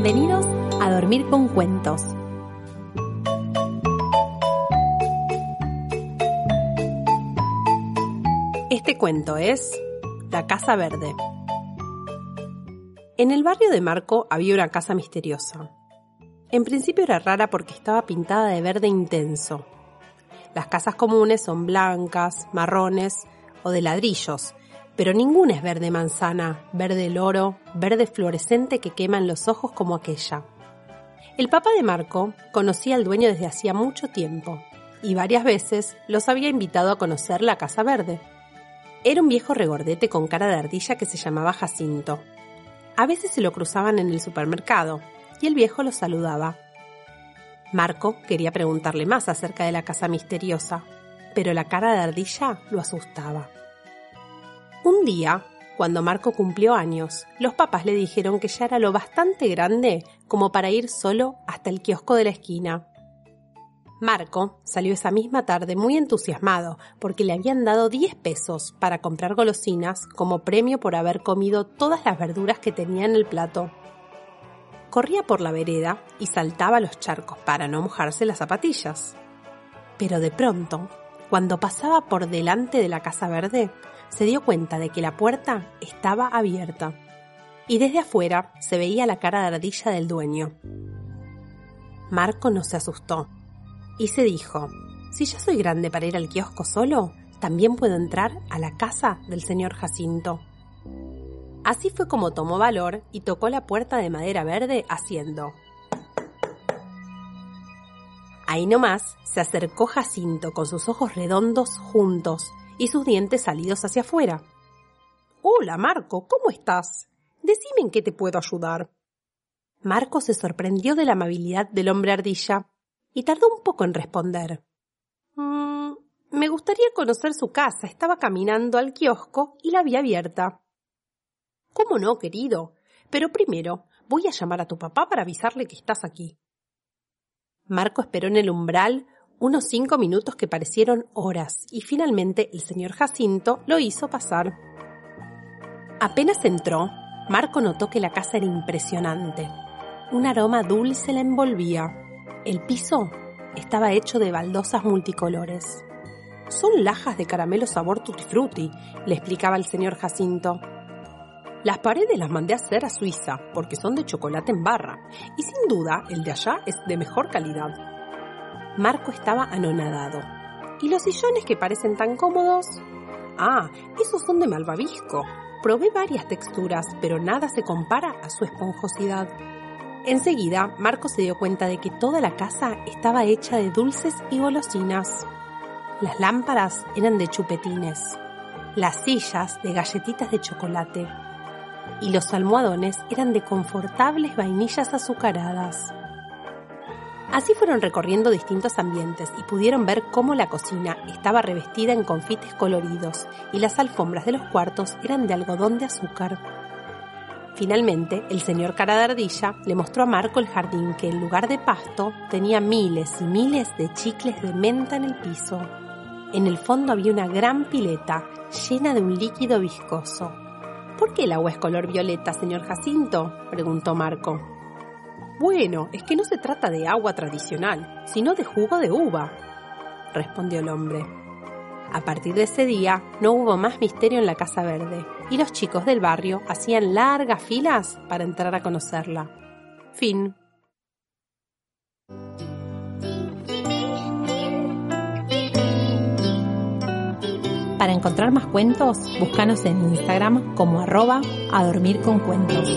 Bienvenidos a Dormir con Cuentos. Este cuento es La Casa Verde. En el barrio de Marco había una casa misteriosa. En principio era rara porque estaba pintada de verde intenso. Las casas comunes son blancas, marrones o de ladrillos, pero ninguna es verde manzana, verde loro, verde fluorescente que quema en los ojos como aquella. El papá de Marco conocía al dueño desde hacía mucho tiempo y varias veces los había invitado a conocer la Casa Verde. Era un viejo regordete con cara de ardilla que se llamaba Jacinto. A veces se lo cruzaban en el supermercado y el viejo lo saludaba. Marco quería preguntarle más acerca de la casa misteriosa, pero la cara de ardilla lo asustaba. Un día, cuando Marco cumplió años, los papás le dijeron que ya era lo bastante grande como para ir solo hasta el kiosco de la esquina. Marco salió esa misma tarde muy entusiasmado porque le habían dado 10 pesos para comprar golosinas como premio por haber comido todas las verduras que tenía en el plato. Corría por la vereda y saltaba los charcos para no mojarse las zapatillas. Pero de pronto, cuando pasaba por delante de la Casa Verde, se dio cuenta de que la puerta estaba abierta y desde afuera se veía la cara de ardilla del dueño. Marco no se asustó y se dijo, si ya soy grande para ir al kiosco solo, también puedo entrar a la casa del señor Jacinto. Así fue como tomó valor y tocó la puerta de madera verde haciendo. Ahí nomás se acercó Jacinto con sus ojos redondos juntos y sus dientes salidos hacia afuera. Hola, Marco, ¿cómo estás? Decime en qué te puedo ayudar. Marco se sorprendió de la amabilidad del hombre ardilla y tardó un poco en responder. Mm, me gustaría conocer su casa. Estaba caminando al kiosco y la vi abierta. ¿Cómo no, querido? Pero primero voy a llamar a tu papá para avisarle que estás aquí. Marco esperó en el umbral unos cinco minutos que parecieron horas y finalmente el señor Jacinto lo hizo pasar. Apenas entró, Marco notó que la casa era impresionante. Un aroma dulce la envolvía. El piso estaba hecho de baldosas multicolores. Son lajas de caramelo sabor tutti frutti, le explicaba el señor Jacinto. Las paredes las mandé a hacer a Suiza porque son de chocolate en barra y sin duda el de allá es de mejor calidad. Marco estaba anonadado. ¿Y los sillones que parecen tan cómodos? Ah, esos son de malvavisco. Probé varias texturas, pero nada se compara a su esponjosidad. Enseguida, Marco se dio cuenta de que toda la casa estaba hecha de dulces y golosinas. Las lámparas eran de chupetines, las sillas de galletitas de chocolate y los almohadones eran de confortables vainillas azucaradas. Así fueron recorriendo distintos ambientes y pudieron ver cómo la cocina estaba revestida en confites coloridos y las alfombras de los cuartos eran de algodón de azúcar. Finalmente, el señor cara le mostró a Marco el jardín que en lugar de pasto tenía miles y miles de chicles de menta en el piso. En el fondo había una gran pileta llena de un líquido viscoso. ¿Por qué el agua es color violeta, señor Jacinto? preguntó Marco. Bueno, es que no se trata de agua tradicional, sino de jugo de uva, respondió el hombre. A partir de ese día no hubo más misterio en la Casa Verde y los chicos del barrio hacían largas filas para entrar a conocerla. Fin. Para encontrar más cuentos, búscanos en Instagram como arroba a dormir con cuentos.